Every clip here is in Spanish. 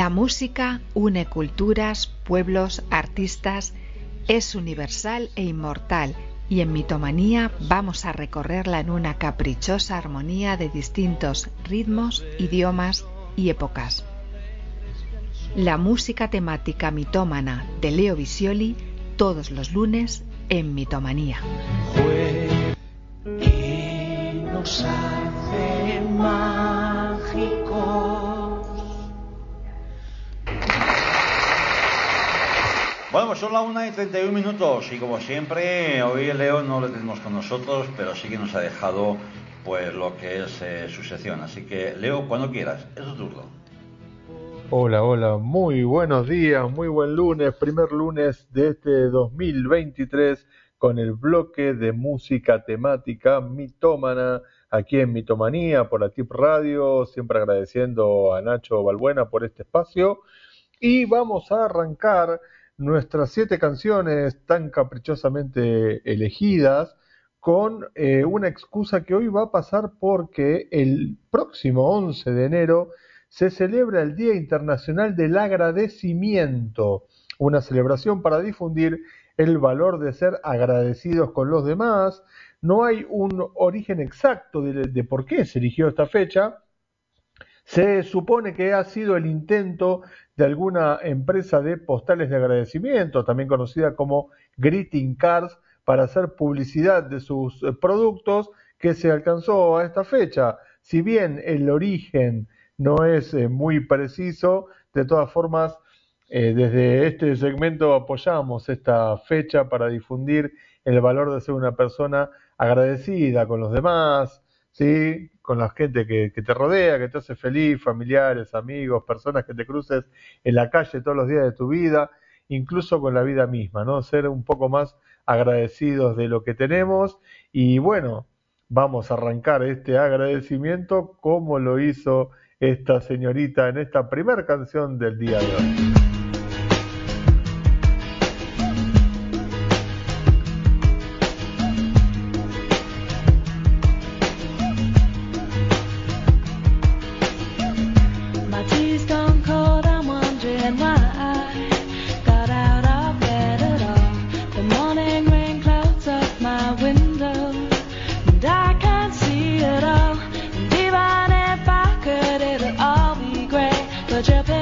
La música une culturas, pueblos, artistas, es universal e inmortal y en Mitomanía vamos a recorrerla en una caprichosa armonía de distintos ritmos, idiomas y épocas. La música temática mitómana de Leo Visioli todos los lunes en Mitomanía. Bueno, pues son las 1 y 31 minutos y como siempre, hoy Leo no lo tenemos con nosotros, pero sí que nos ha dejado pues lo que es eh, su sección. Así que Leo, cuando quieras, es tu turno. Hola, hola, muy buenos días, muy buen lunes, primer lunes de este 2023 con el bloque de música temática mitómana aquí en Mitomanía por la TIP Radio, siempre agradeciendo a Nacho Balbuena por este espacio y vamos a arrancar nuestras siete canciones tan caprichosamente elegidas con eh, una excusa que hoy va a pasar porque el próximo 11 de enero se celebra el Día Internacional del Agradecimiento, una celebración para difundir el valor de ser agradecidos con los demás. No hay un origen exacto de por qué se eligió esta fecha, se supone que ha sido el intento de alguna empresa de postales de agradecimiento, también conocida como Greeting Cards, para hacer publicidad de sus eh, productos que se alcanzó a esta fecha. Si bien el origen no es eh, muy preciso, de todas formas, eh, desde este segmento apoyamos esta fecha para difundir el valor de ser una persona agradecida con los demás, ¿sí? con la gente que, te rodea, que te hace feliz, familiares, amigos, personas que te cruces en la calle todos los días de tu vida, incluso con la vida misma, ¿no? Ser un poco más agradecidos de lo que tenemos y bueno, vamos a arrancar este agradecimiento como lo hizo esta señorita en esta primera canción del día de hoy. Japan.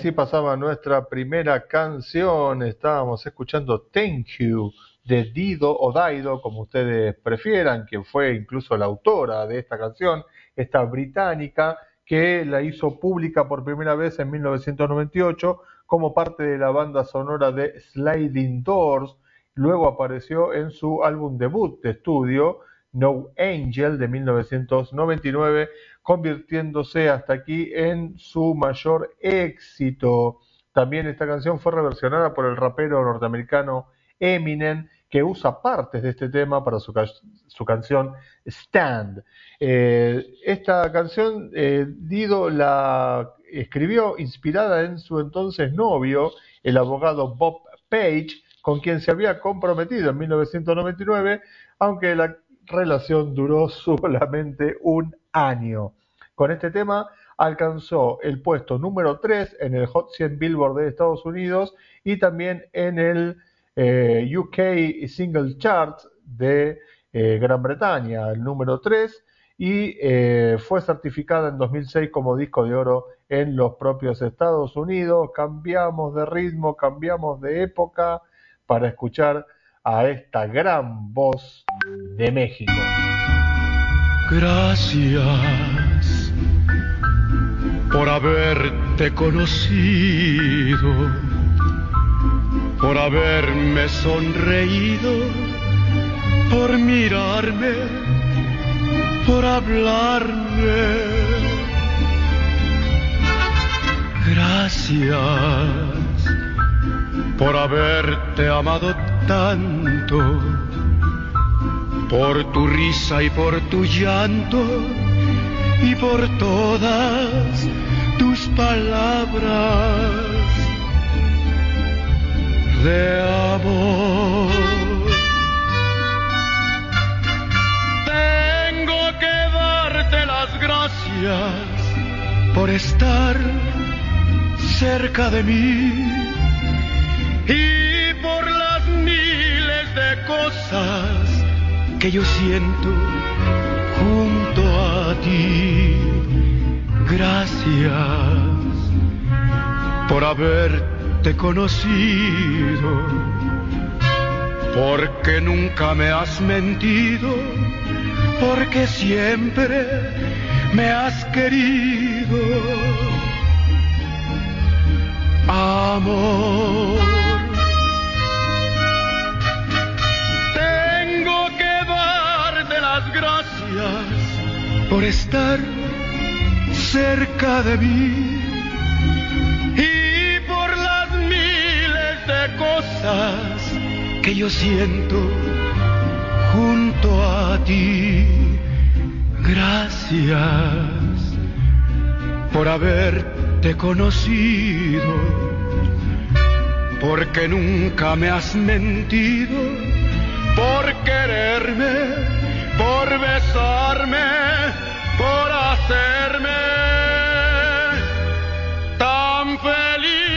Así pasaba nuestra primera canción. Estábamos escuchando Thank You de Dido o Daido, como ustedes prefieran, quien fue incluso la autora de esta canción, esta británica, que la hizo pública por primera vez en 1998 como parte de la banda sonora de Sliding Doors. Luego apareció en su álbum debut de estudio, No Angel, de 1999, convirtiéndose hasta aquí en su mayor éxito. También esta canción fue reversionada por el rapero norteamericano Eminem, que usa partes de este tema para su, canción Stand. Eh, esta canción eh, Dido la escribió inspirada en su entonces novio, el abogado Bob Page, con quien se había comprometido en 1999, aunque la relación duró solamente un año. Con este tema alcanzó el puesto número 3 en el Hot 100 Billboard de Estados Unidos y también en el eh, UK Single Chart de eh, Gran Bretaña, el número 3, y eh, fue certificada en 2006 como disco de oro en los propios Estados Unidos. Cambiamos de ritmo, cambiamos de época para escuchar a esta gran voz de México. Gracias por haberte conocido, por haberme sonreído, por mirarme, por hablarme. Gracias por haberte amado tanto por tu risa y por tu llanto y por todas tus palabras de amor. Tengo que darte las gracias por estar cerca de mí que yo siento junto a ti. Gracias por haberte conocido, porque nunca me has mentido, porque siempre me has querido. Amor. Por estar cerca de mí y por las miles de cosas que yo siento junto a ti. Gracias por haberte conocido, porque nunca me has mentido, por quererme por besarme, por hacerme tan feliz.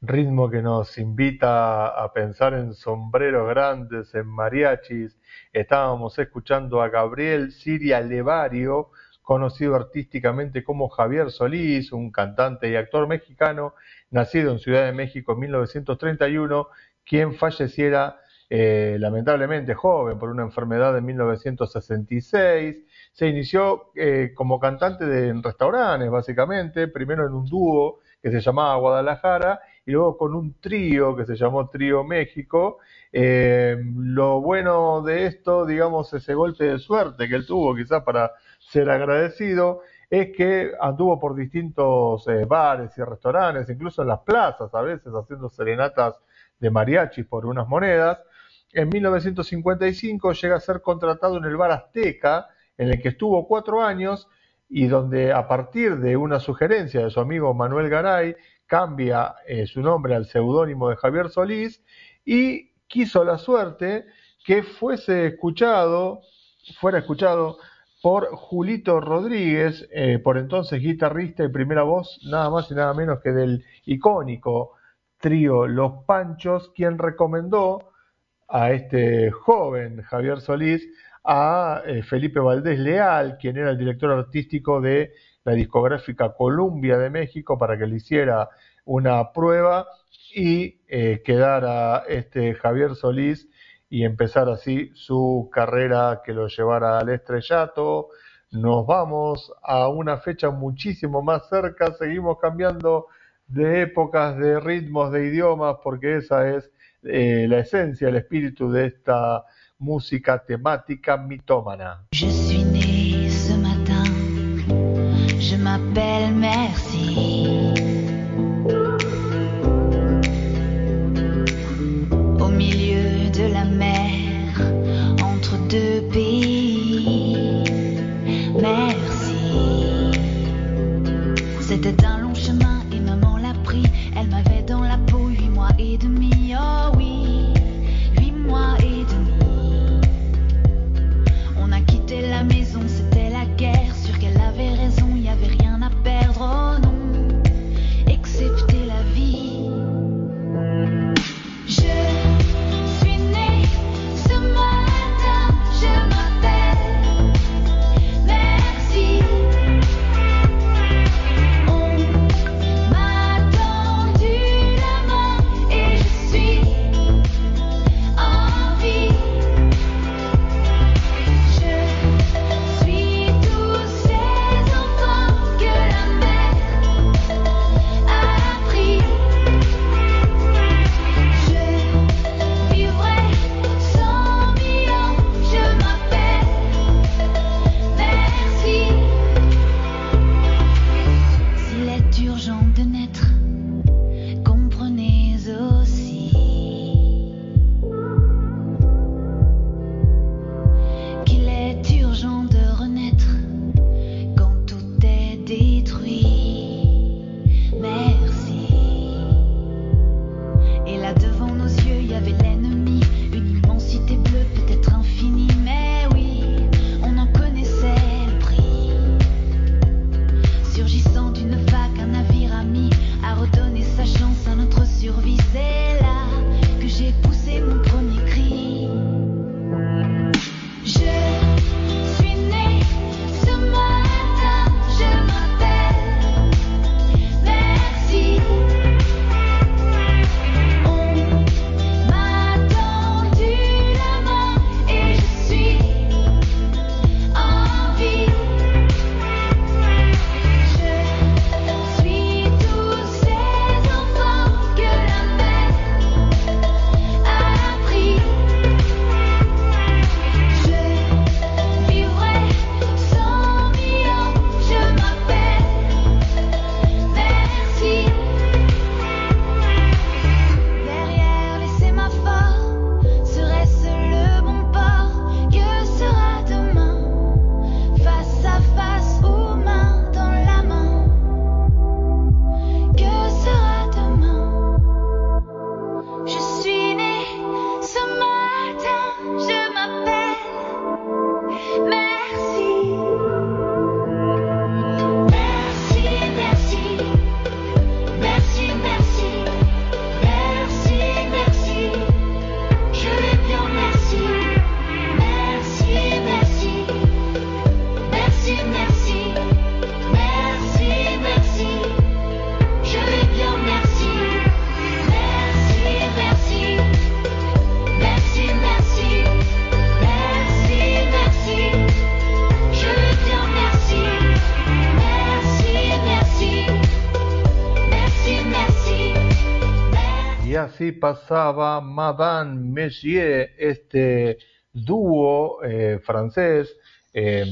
Ritmo que nos invita a pensar en sombreros grandes, en mariachis. Estábamos escuchando a Gabriel Siria Levario conocido artísticamente como Javier Solís, un cantante y actor mexicano, nacido en Ciudad de México en 1931, quien falleciera eh, lamentablemente joven por una enfermedad en 1966. Se inició eh, como cantante de, en restaurantes, básicamente, primero en un dúo que se llamaba Guadalajara y luego con un trío que se llamó Trío México. Eh, lo bueno de esto, digamos, ese golpe de suerte que él tuvo quizás para ser agradecido es que anduvo por distintos eh, bares y restaurantes, incluso en las plazas a veces haciendo serenatas de mariachis por unas monedas. En 1955 llega a ser contratado en el bar Azteca, en el que estuvo cuatro años y donde a partir de una sugerencia de su amigo Manuel Garay cambia eh, su nombre al seudónimo de Javier Solís y quiso la suerte que fuese escuchado, fuera escuchado por Julito Rodríguez, eh, por entonces guitarrista y primera voz, nada más y nada menos que del icónico trío Los Panchos, quien recomendó a este joven Javier Solís a eh, Felipe Valdés Leal, quien era el director artístico de la discográfica Columbia de México, para que le hiciera una prueba y eh, quedara este Javier Solís y empezar así su carrera que lo llevara al estrellato. Nos vamos a una fecha muchísimo más cerca, seguimos cambiando de épocas, de ritmos, de idiomas, porque esa es eh, la esencia, el espíritu de esta música temática mitómana. Je suis né ce matin, je m'appelle Merci. Así pasaba Madame Messier, este dúo eh, francés eh,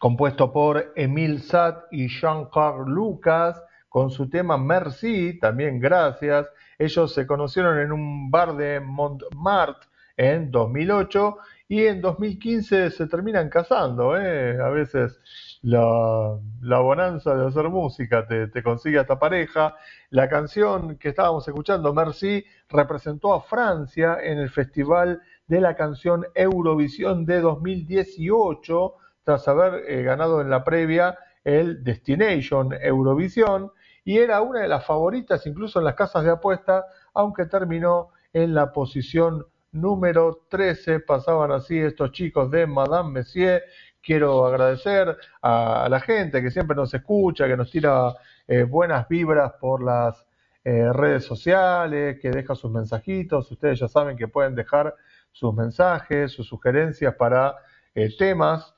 compuesto por Emile Sat y Jean-Claude Lucas con su tema Merci, también gracias. Ellos se conocieron en un bar de Montmartre en 2008 y en 2015 se terminan casando. ¿eh? A veces la, la bonanza de hacer música te, te consigue a esta pareja. La canción que estábamos escuchando, Merci, representó a Francia en el Festival de la Canción Eurovisión de 2018, tras haber eh, ganado en la previa el Destination Eurovisión, y era una de las favoritas incluso en las casas de apuesta, aunque terminó en la posición número 13. Pasaban así estos chicos de Madame Messier. Quiero agradecer a, la gente que siempre nos escucha, que nos tira eh, buenas vibras por las eh, redes sociales, que deja sus mensajitos. Ustedes ya saben que pueden dejar sus mensajes, sus sugerencias para eh, temas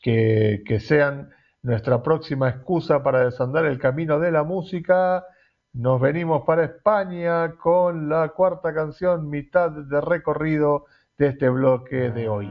que, que sean nuestra próxima excusa para desandar el camino de la música. Nos venimos para España con la cuarta canción, mitad de recorrido de este bloque de hoy.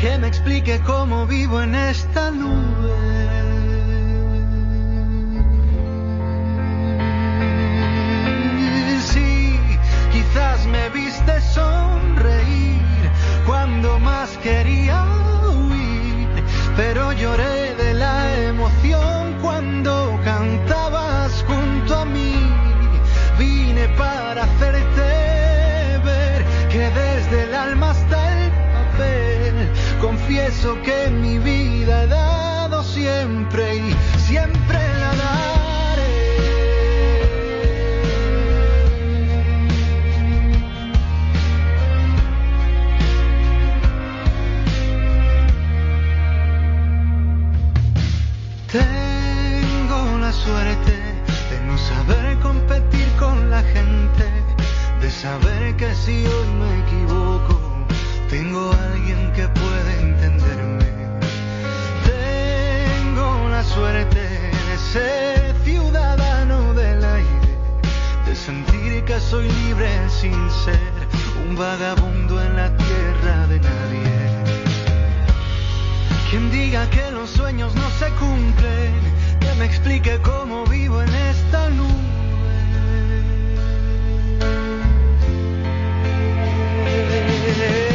que me explique cómo vivo en esta nube. Sin ser un vagabundo en la tierra de nadie. Quien diga que los sueños no se cumplen, que me explique cómo vivo en esta. Sí,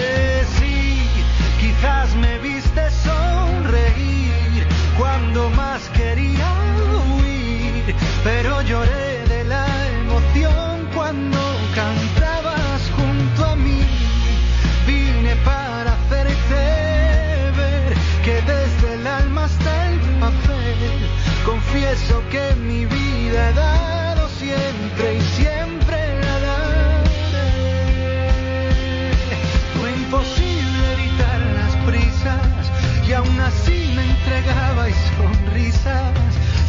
confieso que mi vida he dado siempre y siempre la daré. Fue imposible evitar las prisas y aún así me entregaba y sonrisas.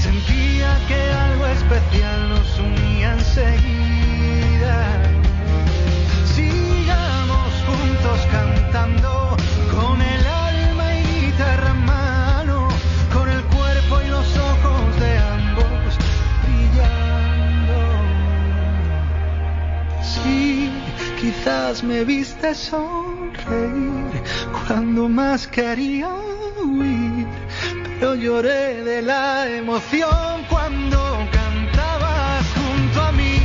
Sentía que algo especial nos unía enseguida. Me viste sonreír cuando más quería huir, pero lloré de la emoción cuando cantabas junto a mí.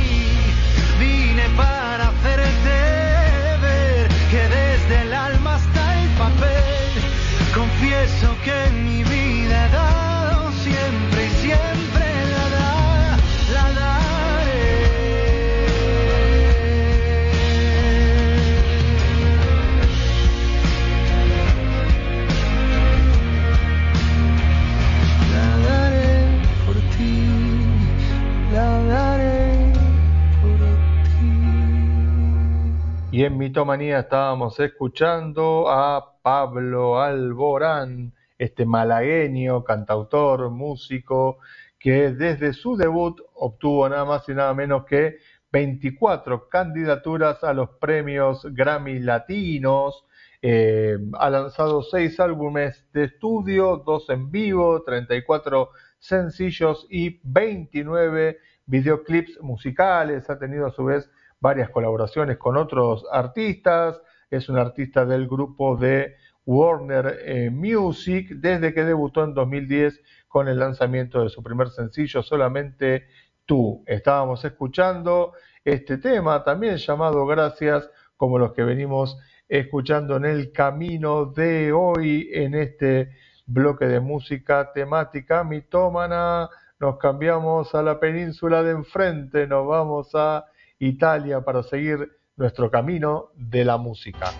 Vine para hacerte ver que desde el alma hasta el papel confieso que mi vida En Mitomanía estábamos escuchando a Pablo Alborán, este malagueño, cantautor, músico, que desde su debut obtuvo nada más y nada menos que 24 candidaturas a los premios Grammy Latinos. Eh, ha lanzado seis álbumes de estudio, dos en vivo, 34 sencillos y 29 videoclips musicales. Ha tenido a su vez varias colaboraciones con otros artistas. Es un artista del grupo de Warner eh, Music desde que debutó en 2010 con el lanzamiento de su primer sencillo, Solamente tú. Estábamos escuchando este tema, también llamado Gracias, como los que venimos escuchando en el camino de hoy en este bloque de música temática mitómana. Nos cambiamos a la península de enfrente, nos vamos a Italia para seguir nuestro camino de la música.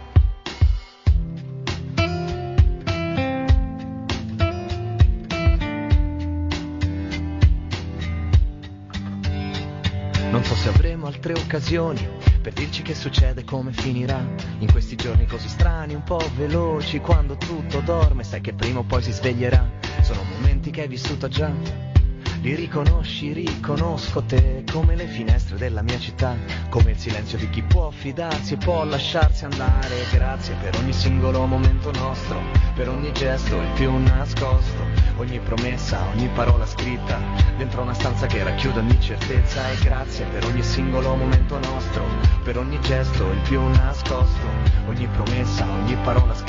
Non so se avremo altre occasioni per dirci che succede e come finirà. In questi giorni così strani, un po' veloci, quando tutto dorme, sai che prima o poi si sveglierà. Sono momenti che hai vissuto già li riconosci, riconosco te come le finestre della mia città, come il silenzio di chi può fidarsi e può lasciarsi andare. Grazie per ogni singolo momento nostro, per ogni gesto il più nascosto, ogni promessa, ogni parola scritta, dentro una stanza che racchiude ogni certezza. E grazie per ogni singolo momento nostro, per ogni gesto il più nascosto, ogni promessa, ogni parola scritta,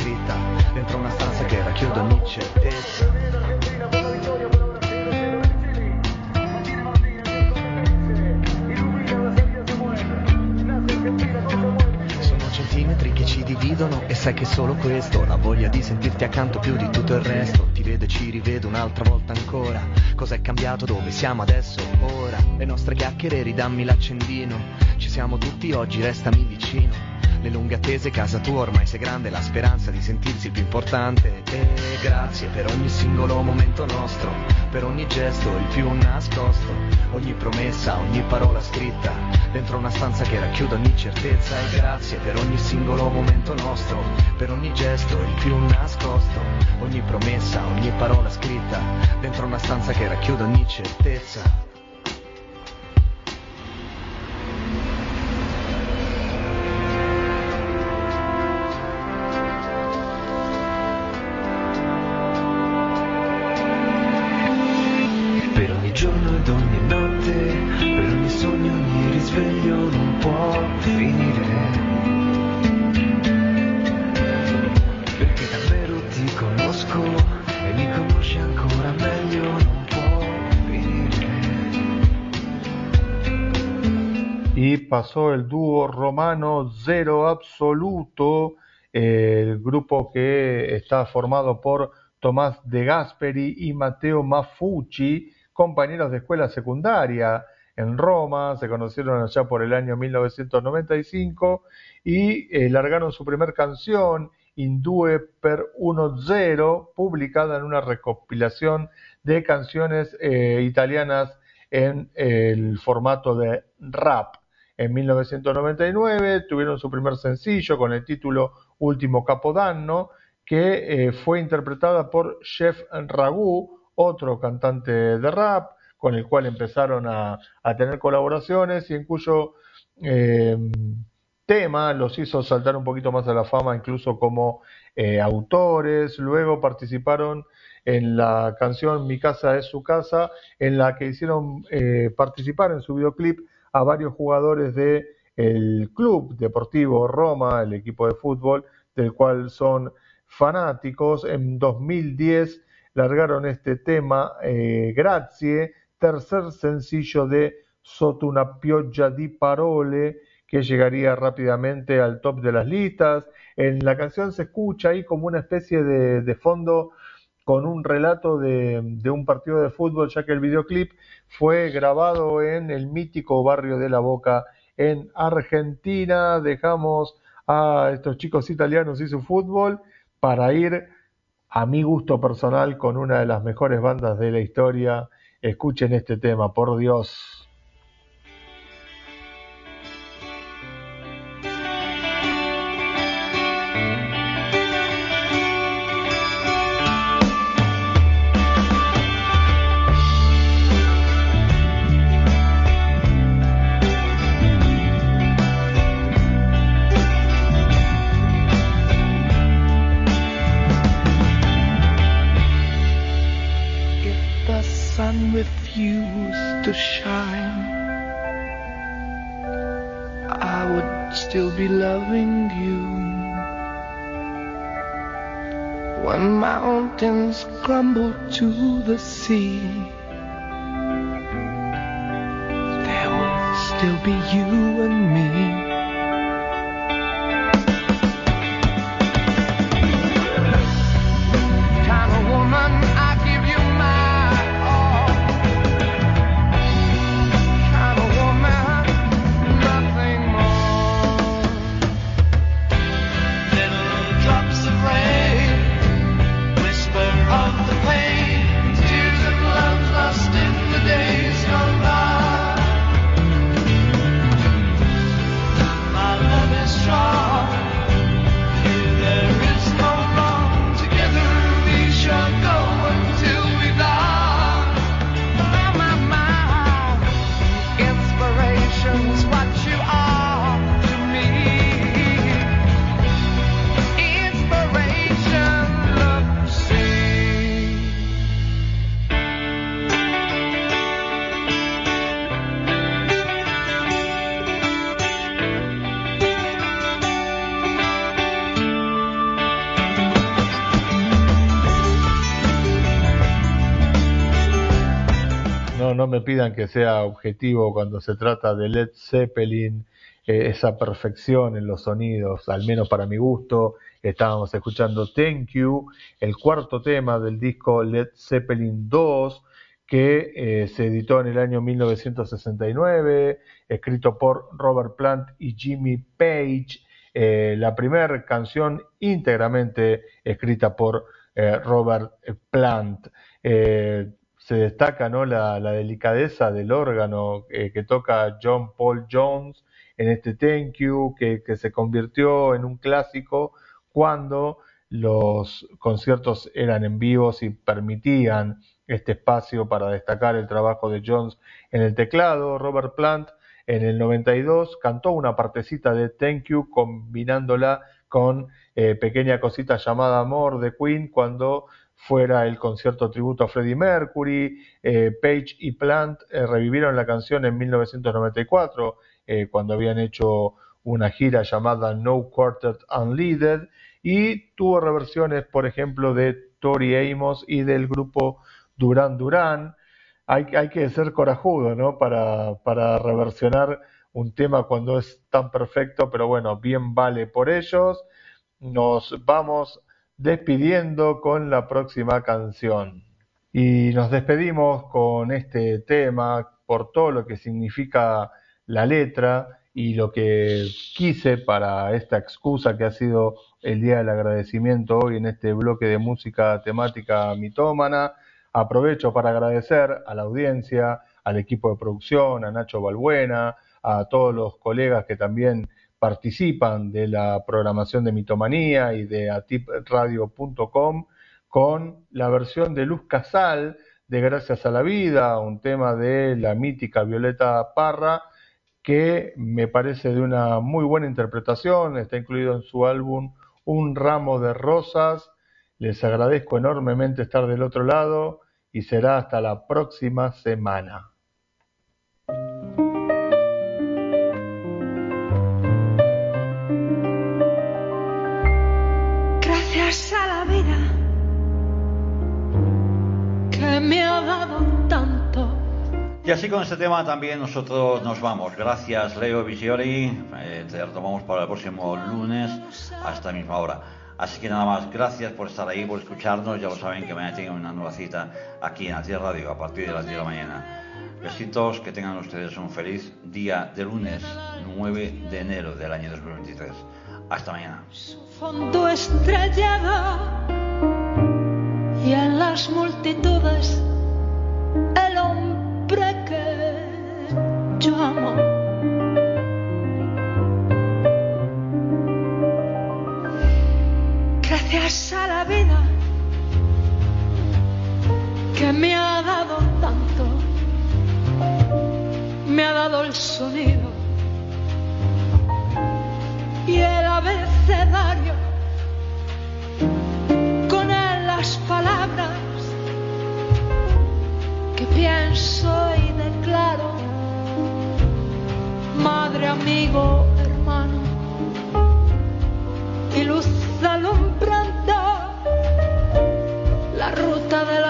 sai che solo questo La voglia di sentirti accanto più di tutto il resto. Ti vedo e ci rivedo un'altra volta ancora. Cos'è cambiato, dove siamo adesso, ora. Le nostre chiacchiere ridammi l'accendino. Ci siamo tutti oggi, restami vicino. Le lunghe attese, casa tua ormai sei grande, la speranza di sentirsi il più importante. E grazie per ogni singolo momento nostro, per ogni gesto il più nascosto, ogni promessa, ogni parola scritta, dentro una stanza che racchiude ogni certezza. E grazie per ogni singolo momento nostro, per ogni gesto il più nascosto, ogni promessa, ogni parola scritta, dentro una stanza che racchiude ogni certezza. Pasó el dúo romano Zero Absoluto, el grupo que está formado por Tomás de Gasperi y Matteo Mafucci, compañeros de escuela secundaria en Roma, se conocieron allá por el año 1995 y eh, largaron su primer canción, Indue per 1-0, publicada en una recopilación de canciones eh, italianas en el formato de rap. En 1999 tuvieron su primer sencillo con el título Último Capodanno, que eh, fue interpretada por Chef Ragu, otro cantante de rap, con el cual empezaron a, tener colaboraciones y en cuyo eh, tema los hizo saltar un poquito más a la fama, incluso como eh, autores. Luego participaron en la canción Mi casa es su casa, en la que hicieron participar en su videoclip a varios jugadores del el Club Deportivo Roma, el equipo de fútbol, del cual son fanáticos. En 2010 largaron este tema, eh, Grazie, tercer sencillo de Sotto una pioggia di parole, que llegaría rápidamente al top de las listas. En la canción se escucha ahí como una especie de, de fondo con un relato de, un partido de fútbol, ya que el videoclip fue grabado en el mítico barrio de La Boca en Argentina. Dejamos a estos chicos italianos y su fútbol para ir a mi gusto personal con una de las mejores bandas de la historia. Escuchen este tema, por Dios. No, me pidan que sea objetivo cuando se trata de Led Zeppelin, eh, esa perfección en los sonidos, al menos para mi gusto. Estábamos escuchando Thank You, el cuarto tema del disco Led Zeppelin 2, que eh, se editó en el año 1969, escrito por Robert Plant y Jimmy Page. Eh, la primera canción íntegramente escrita por Robert Plant. Se destaca ¿no? la, la delicadeza del órgano eh, que toca John Paul Jones en este Thank You, que, que se convirtió en un clásico cuando los conciertos eran en vivos y permitían este espacio para destacar el trabajo de Jones en el teclado. Robert Plant en el 92 cantó una partecita de Thank You combinándola con eh, pequeña cosita llamada Amor de Queen cuando fuera el concierto tributo a Freddie Mercury. Eh, Page y Plant eh, revivieron la canción en 1994 eh, cuando habían hecho una gira llamada No Quartet Unleaded y tuvo reversiones, por ejemplo, de Tori Amos y del grupo Duran Duran. Hay, hay que ser corajudo, ¿no? Para, para reversionar un tema cuando es tan perfecto, pero bueno, bien vale por ellos. Nos vamos despidiendo con la próxima canción. Y nos despedimos con este tema por todo lo que significa la letra y lo que quise para esta excusa que ha sido el Día del Agradecimiento hoy en este bloque de música temática mitómana. Aprovecho para agradecer a la audiencia, al equipo de producción, a Nacho Balbuena, a todos los colegas que también participan de la programación de Mitomanía y de atipradio.com con la versión de Luz Casal de Gracias a la Vida, un tema de la mítica Violeta Parra, que me parece de una muy buena interpretación, está incluido en su álbum Un ramo de rosas. Les agradezco enormemente estar del otro lado y será hasta la próxima semana. Que me ha dado tanto. Y así con este tema también nosotros nos vamos. Gracias Leo Visiori. Eh, te retomamos para el próximo lunes a esta misma hora. Así que nada más, gracias por estar ahí, por escucharnos. Ya lo saben que mañana tienen una nueva cita aquí en Tierra Radio a partir de las 10 de la mañana. Besitos, que tengan ustedes un feliz día de lunes 9 de enero del año 2023. Hasta mañana. fondo estrellado y en las multitudes el hombre que yo amo. Gracias a la vida que me ha dado tanto, me ha dado el sonido y el abecedario pienso y declaro madre amigo hermano y luz alumbrando la ruta del